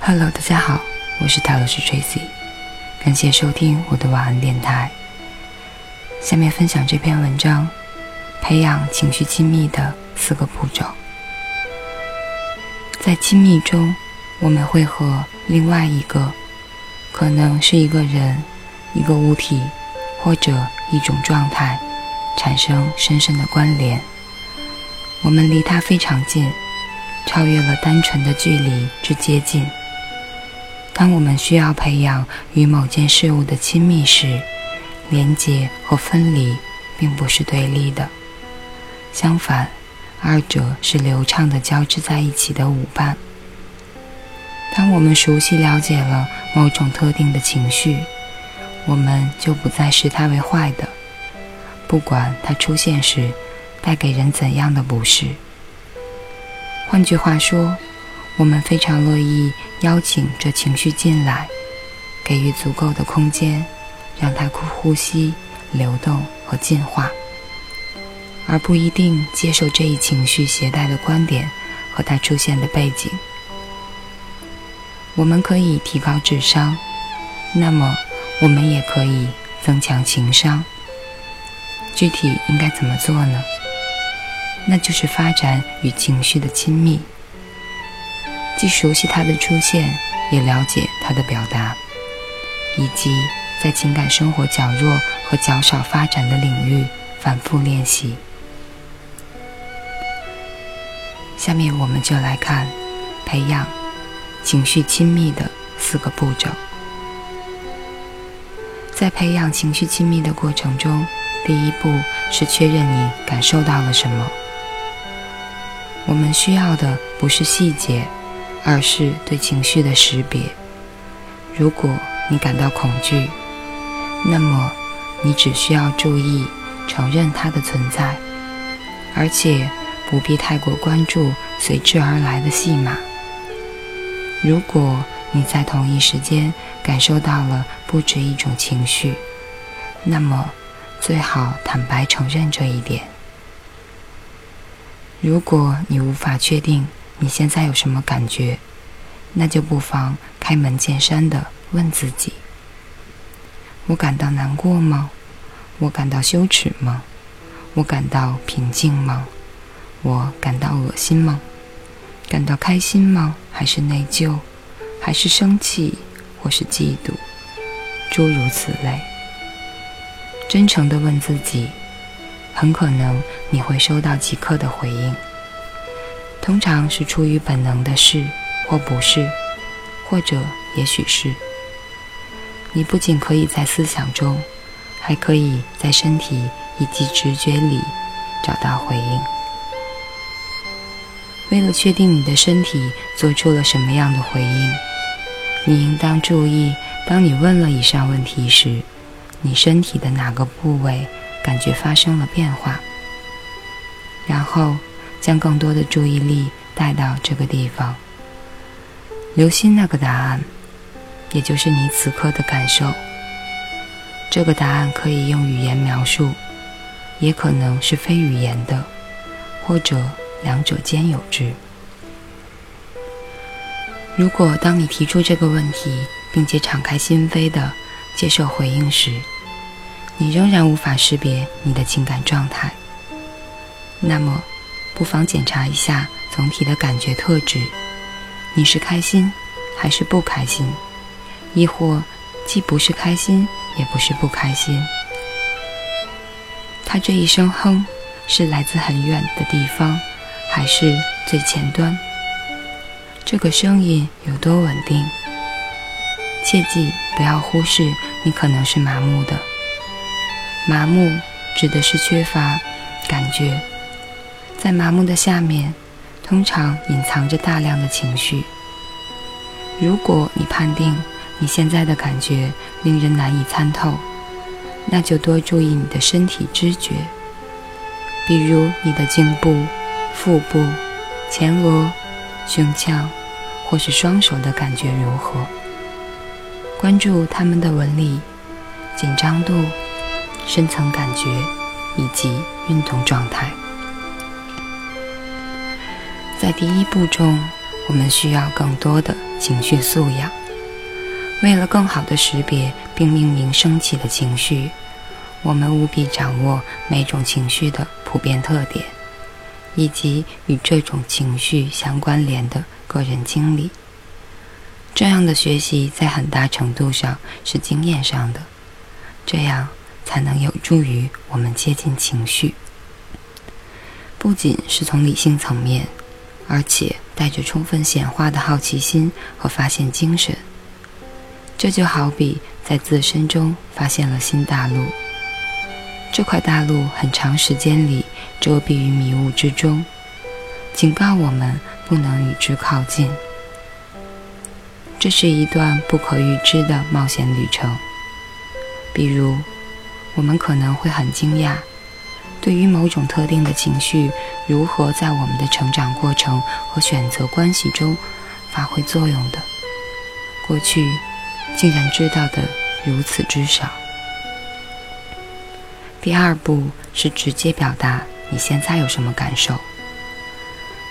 Hello，大家好，我是塔罗斯 Tracy，感谢收听我的晚安电台。下面分享这篇文章：培养情绪亲密的四个步骤。在亲密中，我们会和另外一个，可能是一个人、一个物体或者一种状态，产生深深的关联。我们离它非常近，超越了单纯的距离之接近。当我们需要培养与某件事物的亲密时，连接和分离并不是对立的，相反，二者是流畅的交织在一起的舞伴。当我们熟悉了解了某种特定的情绪，我们就不再视它为坏的，不管它出现时带给人怎样的不适。换句话说。我们非常乐意邀请这情绪进来，给予足够的空间，让它呼吸、流动和进化，而不一定接受这一情绪携带的观点和它出现的背景。我们可以提高智商，那么我们也可以增强情商。具体应该怎么做呢？那就是发展与情绪的亲密。既熟悉它的出现，也了解它的表达，以及在情感生活较弱和较少发展的领域反复练习。下面我们就来看培养情绪亲密的四个步骤。在培养情绪亲密的过程中，第一步是确认你感受到了什么。我们需要的不是细节。而是对情绪的识别。如果你感到恐惧，那么你只需要注意承认它的存在，而且不必太过关注随之而来的戏码。如果你在同一时间感受到了不止一种情绪，那么最好坦白承认这一点。如果你无法确定，你现在有什么感觉？那就不妨开门见山的问自己：我感到难过吗？我感到羞耻吗？我感到平静吗？我感到恶心吗？感到开心吗？还是内疚？还是生气？或是嫉妒？诸如此类。真诚的问自己，很可能你会收到即刻的回应。通常是出于本能的是或不是，或者也许是。你不仅可以在思想中，还可以在身体以及直觉里找到回应。为了确定你的身体做出了什么样的回应，你应当注意，当你问了以上问题时，你身体的哪个部位感觉发生了变化，然后。将更多的注意力带到这个地方，留心那个答案，也就是你此刻的感受。这个答案可以用语言描述，也可能是非语言的，或者两者兼有之。如果当你提出这个问题，并且敞开心扉的接受回应时，你仍然无法识别你的情感状态，那么。不妨检查一下总体的感觉特质，你是开心还是不开心？亦或既不是开心，也不是不开心？他这一声哼是来自很远的地方，还是最前端？这个声音有多稳定？切记不要忽视，你可能是麻木的。麻木指的是缺乏感觉。在麻木的下面，通常隐藏着大量的情绪。如果你判定你现在的感觉令人难以参透，那就多注意你的身体知觉，比如你的颈部、腹部、前额、胸腔，或是双手的感觉如何。关注他们的纹理、紧张度、深层感觉以及运动状态。在第一步中，我们需要更多的情绪素养。为了更好地识别并命名升起的情绪，我们务必掌握每种情绪的普遍特点，以及与这种情绪相关联的个人经历。这样的学习在很大程度上是经验上的，这样才能有助于我们接近情绪。不仅是从理性层面。而且带着充分显化的好奇心和发现精神，这就好比在自身中发现了新大陆。这块大陆很长时间里遮蔽于迷雾之中，警告我们不能与之靠近。这是一段不可预知的冒险旅程。比如，我们可能会很惊讶。对于某种特定的情绪，如何在我们的成长过程和选择关系中发挥作用的，过去竟然知道的如此之少。第二步是直接表达你现在有什么感受。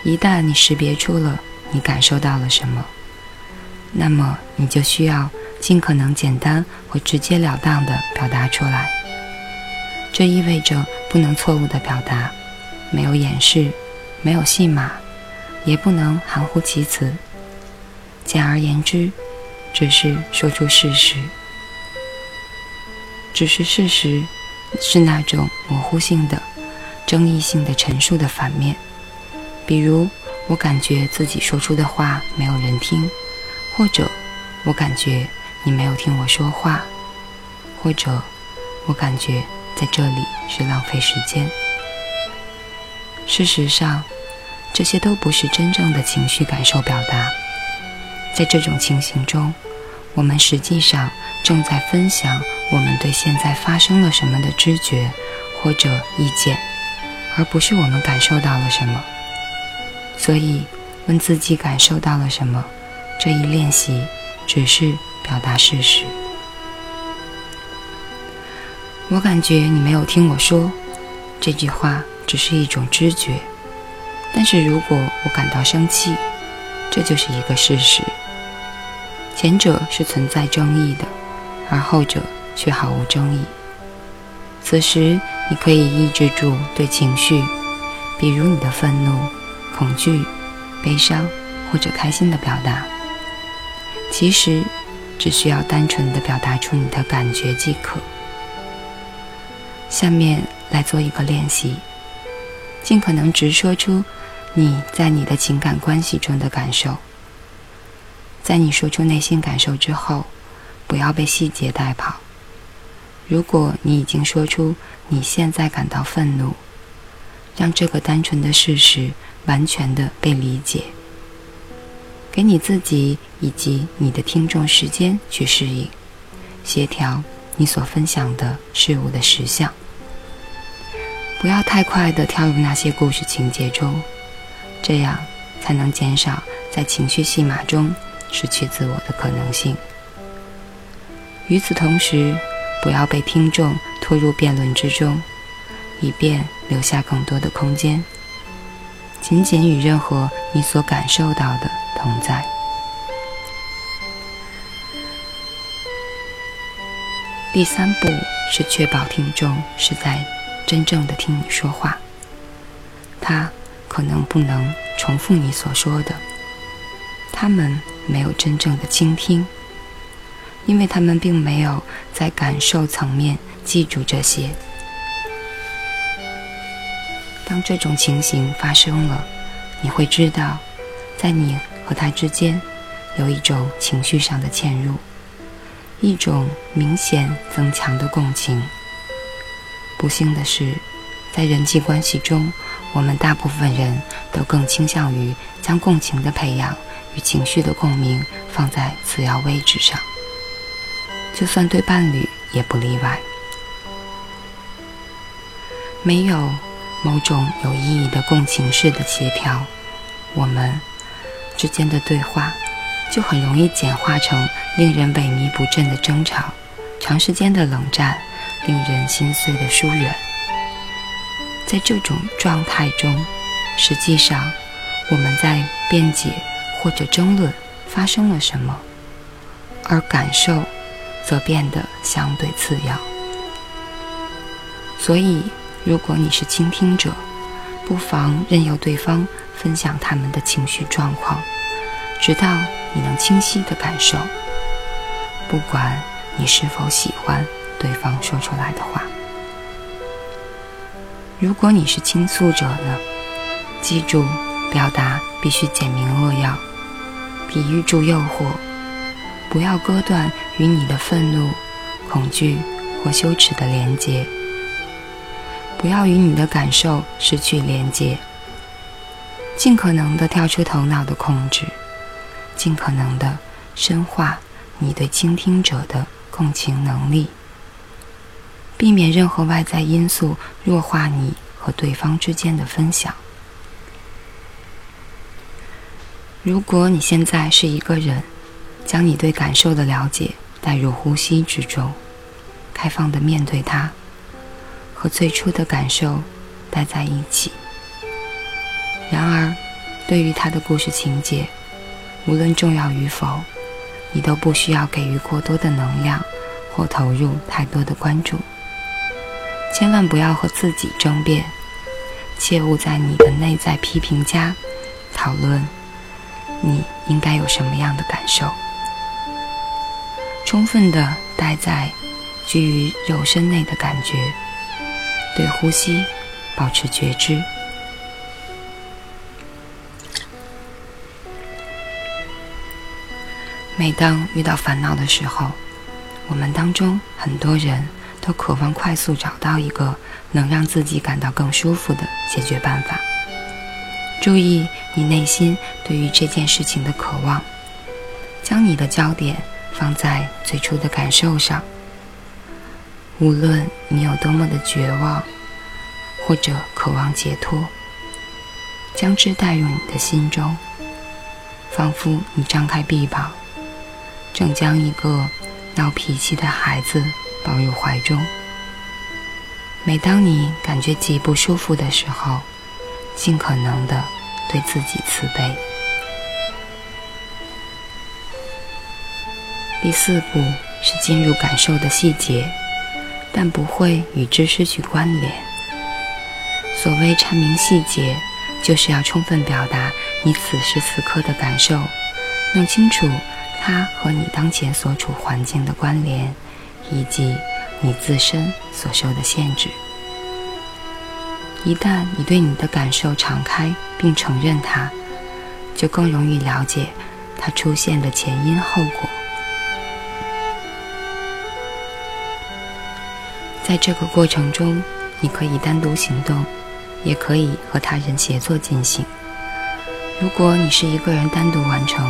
一旦你识别出了你感受到了什么，那么你就需要尽可能简单或直截了当地表达出来。这意味着不能错误的表达，没有掩饰，没有戏码，也不能含糊其辞。简而言之，只是说出事实。只是事实，是那种模糊性的、争议性的陈述的反面。比如，我感觉自己说出的话没有人听，或者我感觉你没有听我说话，或者我感觉。在这里是浪费时间。事实上，这些都不是真正的情绪感受表达。在这种情形中，我们实际上正在分享我们对现在发生了什么的知觉或者意见，而不是我们感受到了什么。所以，问自己感受到了什么这一练习，只是表达事实。我感觉你没有听我说，这句话只是一种知觉。但是如果我感到生气，这就是一个事实。前者是存在争议的，而后者却毫无争议。此时你可以抑制住对情绪，比如你的愤怒、恐惧、悲伤或者开心的表达。其实只需要单纯的表达出你的感觉即可。下面来做一个练习，尽可能直说出你在你的情感关系中的感受。在你说出内心感受之后，不要被细节带跑。如果你已经说出你现在感到愤怒，让这个单纯的事实完全的被理解，给你自己以及你的听众时间去适应、协调。你所分享的事物的实相，不要太快的跳入那些故事情节中，这样才能减少在情绪戏码中失去自我的可能性。与此同时，不要被听众拖入辩论之中，以便留下更多的空间。仅仅与任何你所感受到的同在。第三步是确保听众是在真正的听你说话。他可能不能重复你所说的，他们没有真正的倾听，因为他们并没有在感受层面记住这些。当这种情形发生了，你会知道，在你和他之间有一种情绪上的嵌入。一种明显增强的共情。不幸的是，在人际关系中，我们大部分人都更倾向于将共情的培养与情绪的共鸣放在次要位置上，就算对伴侣也不例外。没有某种有意义的共情式的协调，我们之间的对话。就很容易简化成令人萎靡不振的争吵、长时间的冷战、令人心碎的疏远。在这种状态中，实际上我们在辩解或者争论发生了什么，而感受则变得相对次要。所以，如果你是倾听者，不妨任由对方分享他们的情绪状况，直到你能清晰的感受。不管你是否喜欢对方说出来的话。如果你是倾诉者呢？记住，表达必须简明扼要，比喻住诱惑，不要割断与你的愤怒、恐惧或羞耻的连接。不要与你的感受失去连接，尽可能的跳出头脑的控制，尽可能的深化你对倾听者的共情能力，避免任何外在因素弱化你和对方之间的分享。如果你现在是一个人，将你对感受的了解带入呼吸之中，开放的面对它。和最初的感受待在一起。然而，对于他的故事情节，无论重要与否，你都不需要给予过多的能量或投入太多的关注。千万不要和自己争辩，切勿在你的内在批评家讨论你应该有什么样的感受。充分的待在居于肉身内的感觉。对呼吸保持觉知。每当遇到烦恼的时候，我们当中很多人都渴望快速找到一个能让自己感到更舒服的解决办法。注意你内心对于这件事情的渴望，将你的焦点放在最初的感受上。无论你有多么的绝望，或者渴望解脱，将之带入你的心中，仿佛你张开臂膀，正将一个闹脾气的孩子抱入怀中。每当你感觉极不舒服的时候，尽可能的对自己慈悲。第四步是进入感受的细节。但不会与之失去关联。所谓阐明细节，就是要充分表达你此时此刻的感受，弄清楚它和你当前所处环境的关联，以及你自身所受的限制。一旦你对你的感受敞开并承认它，就更容易了解它出现的前因后果。在这个过程中，你可以单独行动，也可以和他人协作进行。如果你是一个人单独完成，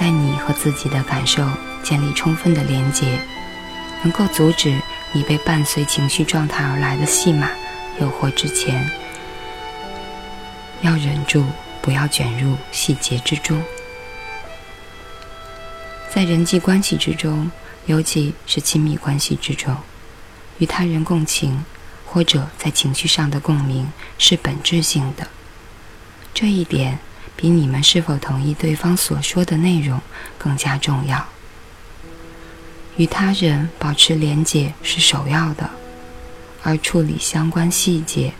在你和自己的感受建立充分的连结，能够阻止你被伴随情绪状态而来的戏码诱惑之前，要忍住，不要卷入细节之中。在人际关系之中，尤其是亲密关系之中。与他人共情，或者在情绪上的共鸣是本质性的。这一点比你们是否同意对方所说的内容更加重要。与他人保持连结是首要的，而处理相关细节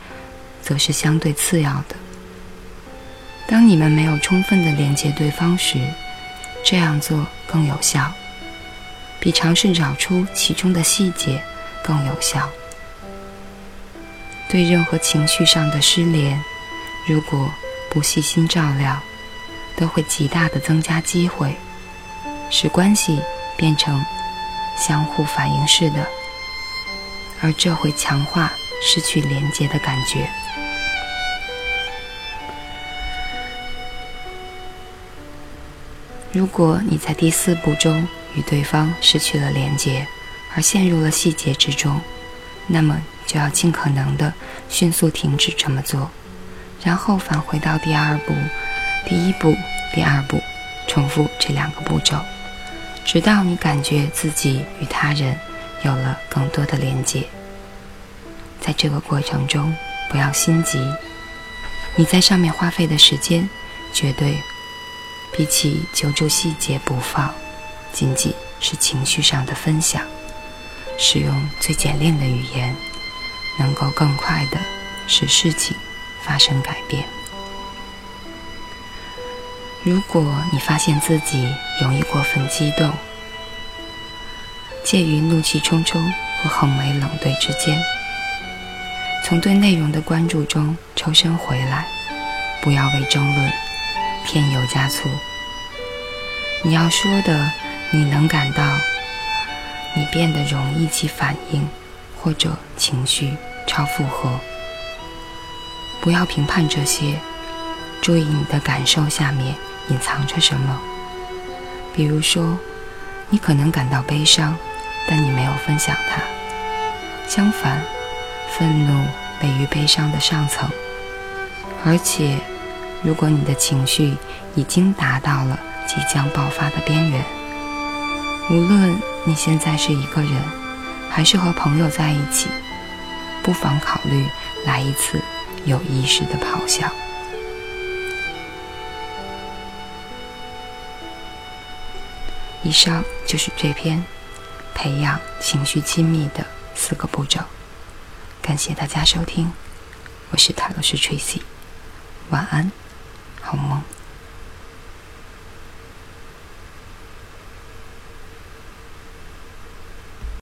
则是相对次要的。当你们没有充分的连接对方时，这样做更有效，比尝试找出其中的细节。更有效。对任何情绪上的失联，如果不细心照料，都会极大的增加机会，使关系变成相互反应式的，而这会强化失去连接的感觉。如果你在第四步中与对方失去了连接，而陷入了细节之中，那么就要尽可能的迅速停止这么做，然后返回到第二步、第一步、第二步，重复这两个步骤，直到你感觉自己与他人有了更多的连接。在这个过程中，不要心急，你在上面花费的时间，绝对比起揪住细节不放，仅仅是情绪上的分享，使用最简练的语言，能够更快的使事情发生改变。如果你发现自己容易过分激动，介于怒气冲冲和横眉冷对之间，从对内容的关注中抽身回来，不要为争论添油加醋。你要说的，你能感到你变得容易起反应，或者情绪超负荷。不要评判这些，注意你的感受下面。隐藏着什么？比如说，你可能感到悲伤，但你没有分享它。相反，愤怒位于悲伤的上层。而且，如果你的情绪已经达到了即将爆发的边缘，无论你现在是一个人，还是和朋友在一起，不妨考虑来一次有意识的咆哮。以上就是这篇培养情绪亲密的四个步骤。感谢大家收听，我是塔罗斯 Tracy，晚安，好梦。